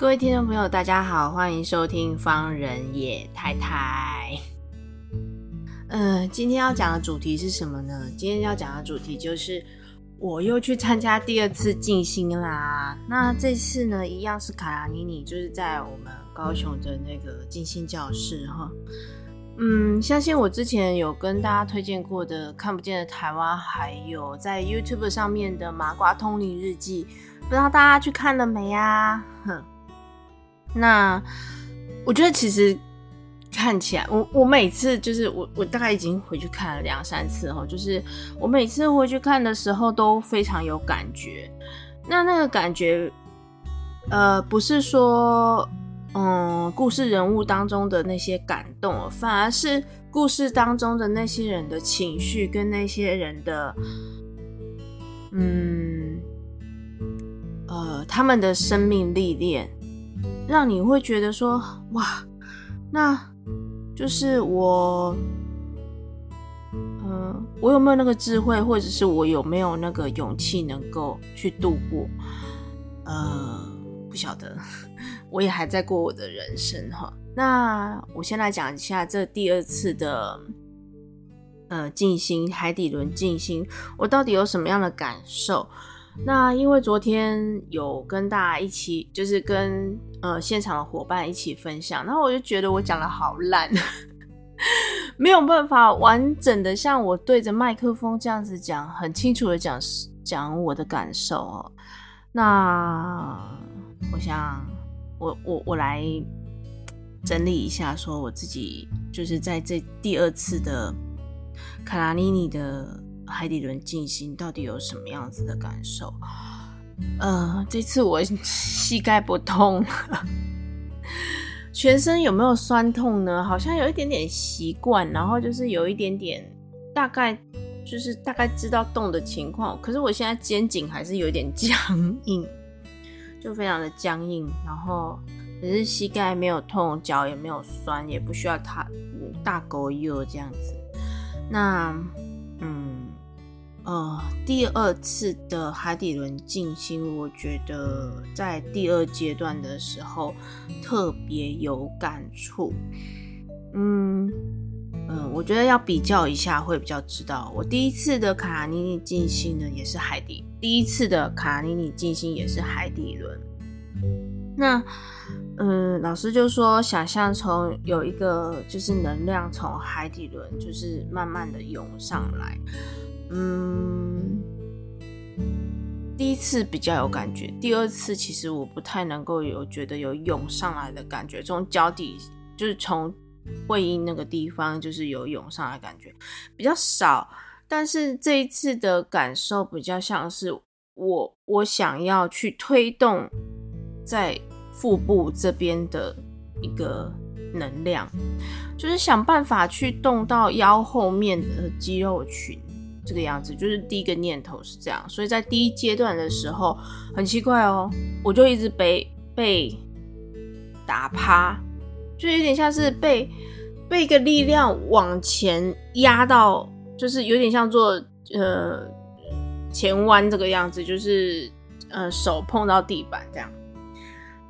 各位听众朋友，大家好，欢迎收听方人野太太。嗯，今天要讲的主题是什么呢？今天要讲的主题就是我又去参加第二次静心啦。那这次呢，一样是卡拉尼尼，就是在我们高雄的那个静心教室哈。嗯，相信我之前有跟大家推荐过的《看不见的台湾》，还有在 YouTube 上面的《麻瓜通灵日记》，不知道大家去看了没呀？哼。那我觉得其实看起来，我我每次就是我我大概已经回去看了两三次哈，就是我每次回去看的时候都非常有感觉。那那个感觉，呃，不是说嗯故事人物当中的那些感动，反而是故事当中的那些人的情绪跟那些人的嗯呃他们的生命历练。让你会觉得说，哇，那就是我，嗯、我有没有那个智慧，或者是我有没有那个勇气能够去度过？呃，不晓得，我也还在过我的人生哈。那我先来讲一下这第二次的，呃，静心海底轮静心，我到底有什么样的感受？那因为昨天有跟大家一起，就是跟呃现场的伙伴一起分享，然后我就觉得我讲的好烂，没有办法完整的像我对着麦克风这样子讲，很清楚的讲讲我的感受哦。那我想我我我来整理一下，说我自己就是在这第二次的卡拉尼尼的。海底轮静心到底有什么样子的感受？呃，这次我 膝盖不痛了，全身有没有酸痛呢？好像有一点点习惯，然后就是有一点点，大概就是大概知道动的情况。可是我现在肩颈还是有点僵硬，就非常的僵硬。然后只是膝盖没有痛，脚也没有酸，也不需要他大狗油这样子。那嗯。呃，第二次的海底轮静心，我觉得在第二阶段的时候特别有感触。嗯嗯、呃，我觉得要比较一下会比较知道。我第一次的卡拉尼尼静心呢，也是海底；第一次的卡拉尼尼静心也是海底轮。那嗯、呃，老师就说，想象从有一个就是能量从海底轮就是慢慢的涌上来。嗯，第一次比较有感觉，第二次其实我不太能够有觉得有涌上来的感觉，从脚底就是从会阴那个地方就是有涌上来感觉比较少，但是这一次的感受比较像是我我想要去推动在腹部这边的一个能量，就是想办法去动到腰后面的肌肉群。这个样子就是第一个念头是这样，所以在第一阶段的时候很奇怪哦，我就一直被被打趴，就有点像是被被一个力量往前压到，就是有点像做呃前弯这个样子，就是呃手碰到地板这样，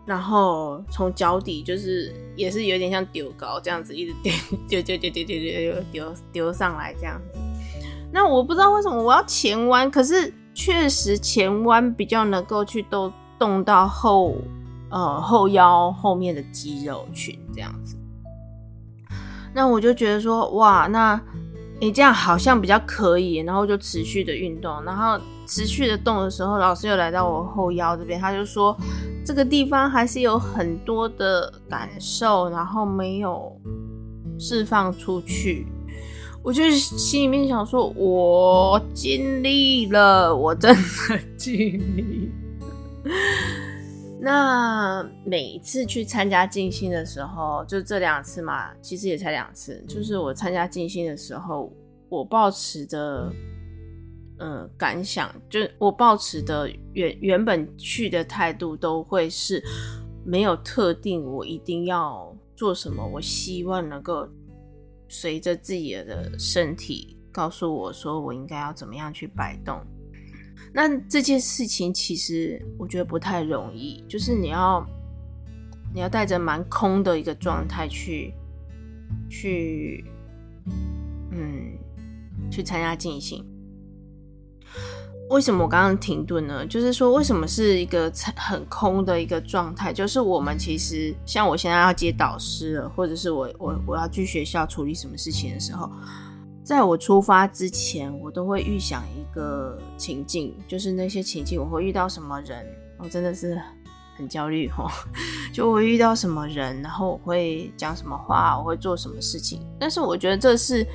然后从脚底就是也是有点像丢高这样子，一直丢丢丢丢丢丢丢丢丢上来这样子。那我不知道为什么我要前弯，可是确实前弯比较能够去动动到后呃后腰后面的肌肉群这样子。那我就觉得说哇，那你这样好像比较可以，然后就持续的运动，然后持续的动的时候，老师又来到我后腰这边，他就说这个地方还是有很多的感受，然后没有释放出去。我就是心里面想说，我尽力了，我真的尽力。那每一次去参加静心的时候，就这两次嘛，其实也才两次。就是我参加静心的时候，我抱持的，呃，感想，就我抱持的原原本去的态度，都会是没有特定，我一定要做什么。我希望能够随着自己的身体告诉我说，我应该要怎么样去摆动。那这件事情其实我觉得不太容易，就是你要你要带着蛮空的一个状态去去嗯去参加进行。为什么我刚刚停顿呢？就是说为什么是一个很空的一个状态？就是我们其实像我现在要接导师了，或者是我我我要去学校处理什么事情的时候。在我出发之前，我都会预想一个情境，就是那些情境我会遇到什么人，我真的是很焦虑哦。就我遇到什么人，然后我会讲什么话，我会做什么事情。但是我觉得这是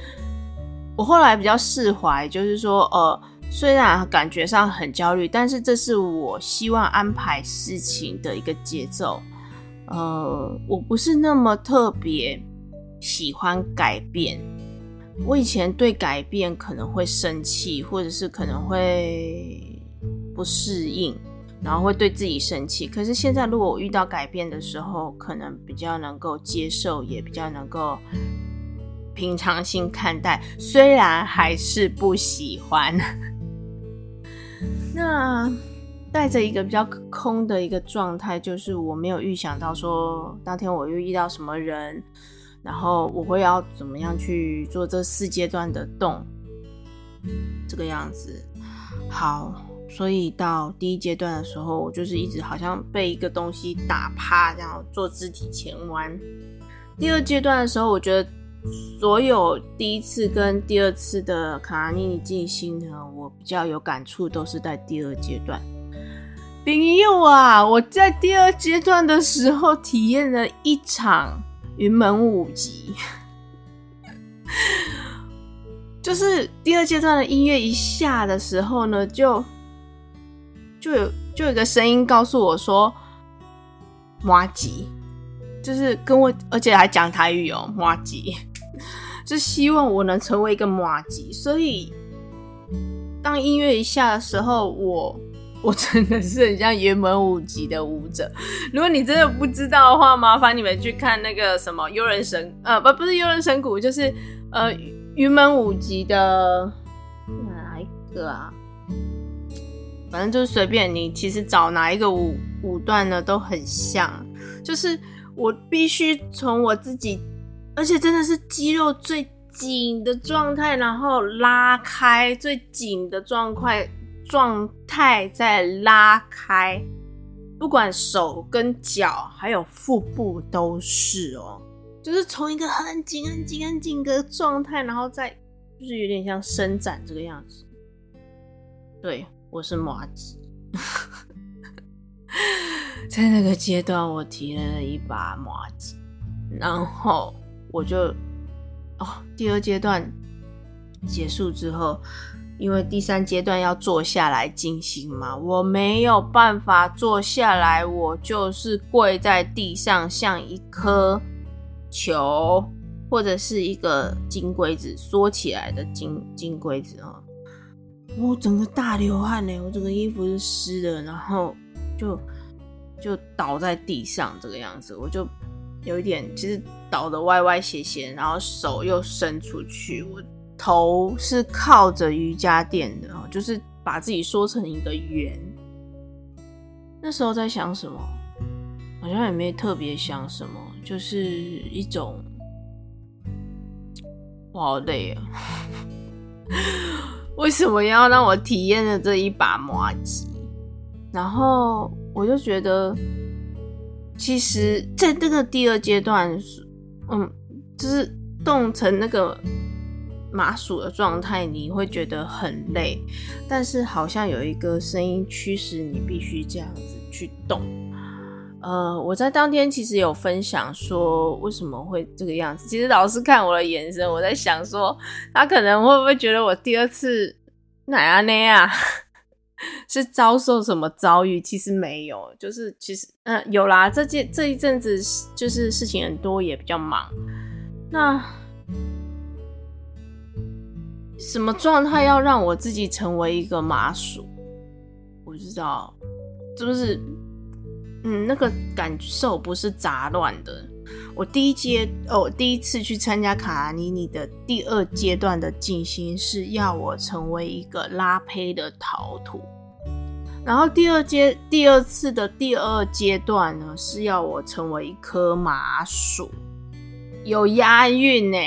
我后来比较释怀，就是说，呃，虽然感觉上很焦虑，但是这是我希望安排事情的一个节奏。呃，我不是那么特别喜欢改变。我以前对改变可能会生气，或者是可能会不适应，然后会对自己生气。可是现在，如果我遇到改变的时候，可能比较能够接受，也比较能够平常心看待，虽然还是不喜欢。那带着一个比较空的一个状态，就是我没有预想到说，当天我又遇到什么人。然后我会要怎么样去做这四阶段的动，这个样子。好，所以到第一阶段的时候，我就是一直好像被一个东西打趴，这样做肢体前弯。第二阶段的时候，我觉得所有第一次跟第二次的卡尼尼静心呢，我比较有感触，都是在第二阶段。朋友啊，我在第二阶段的时候体验了一场。云门舞集，就是第二阶段的音乐一下的时候呢，就就有就有一个声音告诉我说：“麻吉，就是跟我，而且还讲台语哦，麻吉，就希望我能成为一个马吉。”所以当音乐一下的时候，我。我真的是很像云门舞集的舞者。如果你真的不知道的话，麻烦你们去看那个什么幽人神呃不不是幽人神谷，就是呃云门舞集的哪一个啊？反正就是随便你，其实找哪一个舞舞段呢都很像。就是我必须从我自己，而且真的是肌肉最紧的状态，然后拉开最紧的状态。状态在拉开，不管手跟脚，还有腹部都是哦，就是从一个很紧、很紧、很紧的状态，然后再就是有点像伸展这个样子。对，我是麻吉，在那个阶段我体验了一把麻吉，然后我就哦，第二阶段结束之后。因为第三阶段要坐下来进行嘛，我没有办法坐下来，我就是跪在地上，像一颗球或者是一个金龟子缩起来的金金龟子啊！我整个大流汗呢，我整个衣服是湿的，然后就就倒在地上这个样子，我就有一点其实倒得歪歪斜斜，然后手又伸出去，我。头是靠着瑜伽垫的，就是把自己缩成一个圆。那时候在想什么？好像也没特别想什么，就是一种，我好累啊！为什么要让我体验了这一把麻吉？然后我就觉得，其实在这个第二阶段，嗯，就是冻成那个。麻薯的状态，你会觉得很累，但是好像有一个声音驱使你必须这样子去动。呃，我在当天其实有分享说为什么会这个样子。其实老师看我的眼神，我在想说他可能会不会觉得我第二次哪样那样？是遭受什么遭遇？其实没有，就是其实嗯、有啦。这件这一阵子就是事情很多，也比较忙。那什么状态要让我自己成为一个麻薯？我不知道，就是？嗯，那个感受不是杂乱的。我第一阶哦，第一次去参加卡拉尼尼的第二阶段的静心，是要我成为一个拉胚的陶土。然后第二阶第二次的第二阶段呢，是要我成为一颗麻薯，有押韵呢。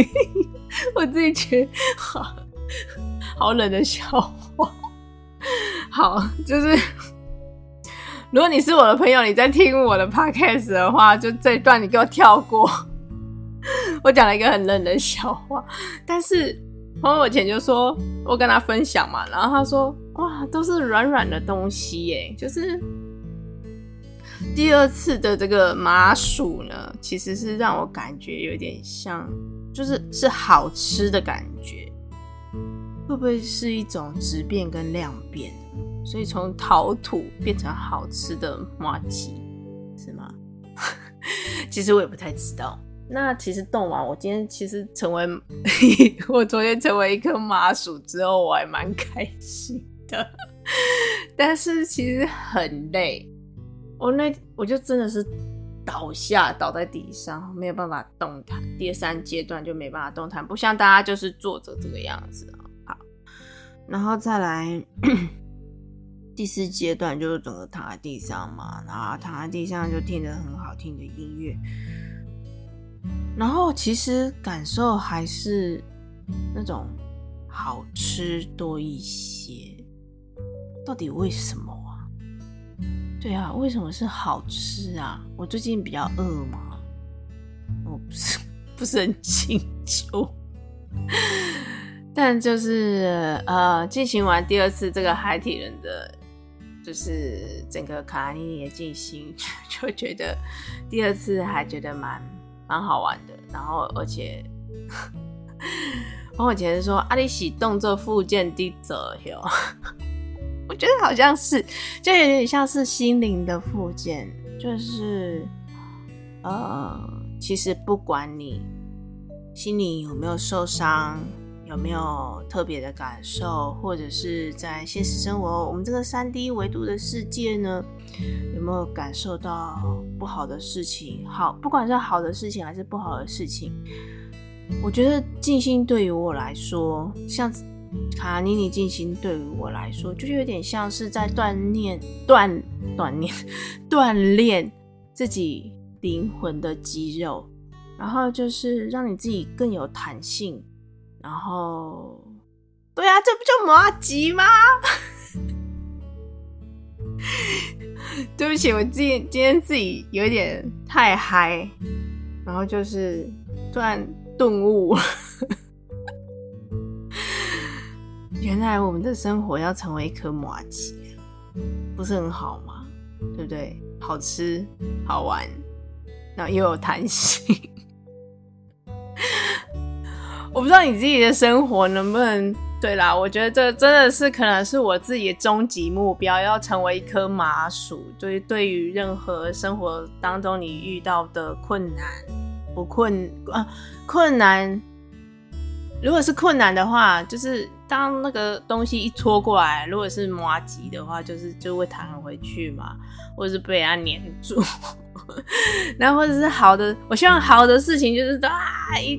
我自己觉得好好冷的笑话。好，就是。如果你是我的朋友，你在听我的 podcast 的话，就这一段你给我跳过。我讲了一个很冷的笑话，但是朋友前就说我跟他分享嘛，然后他说哇，都是软软的东西耶，就是第二次的这个麻薯呢，其实是让我感觉有点像，就是是好吃的感觉，会不会是一种质变跟量变？所以从陶土变成好吃的麻糬，是吗？其实我也不太知道。那其实动完，我今天其实成为 我昨天成为一颗麻薯之后，我还蛮开心的。但是其实很累，我那我就真的是倒下倒在地上，没有办法动弹。第三阶段就没办法动弹，不像大家就是坐着这个样子。好，然后再来。第四阶段就是整个躺在地上嘛，然后躺在地上就听着很好听的音乐，然后其实感受还是那种好吃多一些。到底为什么啊？对啊，为什么是好吃啊？我最近比较饿吗？我不是不是很清楚，但就是呃，进行完第二次这个海体人的。就是整个卡拉尼尼的静心，就觉得第二次还觉得蛮蛮好玩的。然后而且，我以前说阿里喜动作复健的者哟，我觉得好像是，就有点像是心灵的复健。就是呃，其实不管你心里有没有受伤。有没有特别的感受，或者是在现实生活，我们这个三 D 维度的世界呢，有没有感受到不好的事情？好，不管是好的事情还是不好的事情，我觉得静心对于我来说，像卡尼尼静心对于我来说，就有点像是在锻炼、锻锻炼、锻炼自己灵魂的肌肉，然后就是让你自己更有弹性。然后，对啊，这不就麻吉吗？对不起，我今天今天自己有点太嗨，然后就是突然顿悟，原来我们的生活要成为一颗麻吉，不是很好吗？对不对？好吃，好玩，然后又有弹性。我不知道你自己的生活能不能对啦，我觉得这真的是可能是我自己的终极目标，要成为一颗麻薯。就是，对于任何生活当中你遇到的困难，不困啊困难，如果是困难的话，就是当那个东西一戳过来，如果是麻糬的话，就是就会弹回去嘛，或者是被它黏住。然后或者是好的，我希望好的事情就是啊一。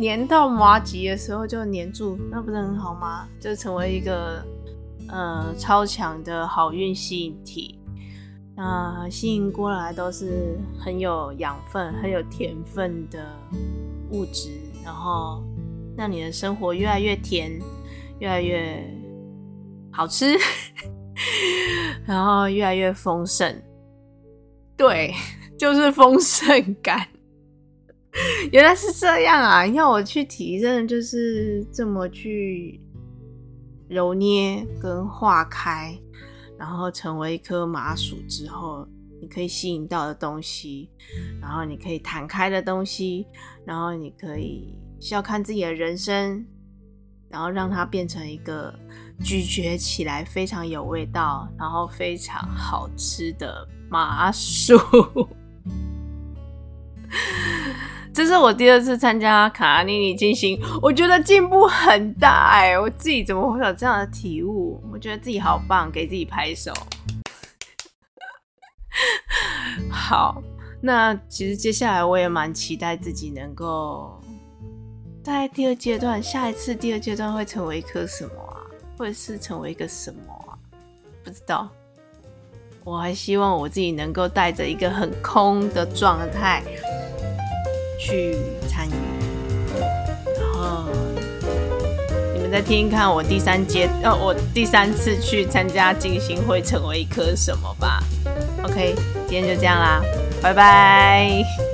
粘到麻吉的时候就粘住，那不是很好吗？就成为一个呃超强的好运吸引体，那、吸引过来都是很有养分、很有甜分的物质，然后让你的生活越来越甜，越来越好吃，然后越来越丰盛。对，就是丰盛感。原来是这样啊！要我去体认，就是这么去揉捏跟化开，然后成为一颗麻薯之后，你可以吸引到的东西，然后你可以弹开的东西，然后你可以笑看自己的人生，然后让它变成一个咀嚼起来非常有味道，然后非常好吃的麻薯。这是我第二次参加卡拉尼尼进行，我觉得进步很大哎、我自己怎么会有这样的体悟？我觉得自己好棒，给自己拍手。好，那其实接下来我也蛮期待自己能够在第二阶段，下一次第二阶段会成为一颗什么啊？会是成为一个什么啊？不知道。我还希望我自己能够带着一个很空的状态去参与，然后你们再听一看我第三阶，呃，我第三次去参加静心会成为一颗什么吧。OK，今天就这样啦，拜拜。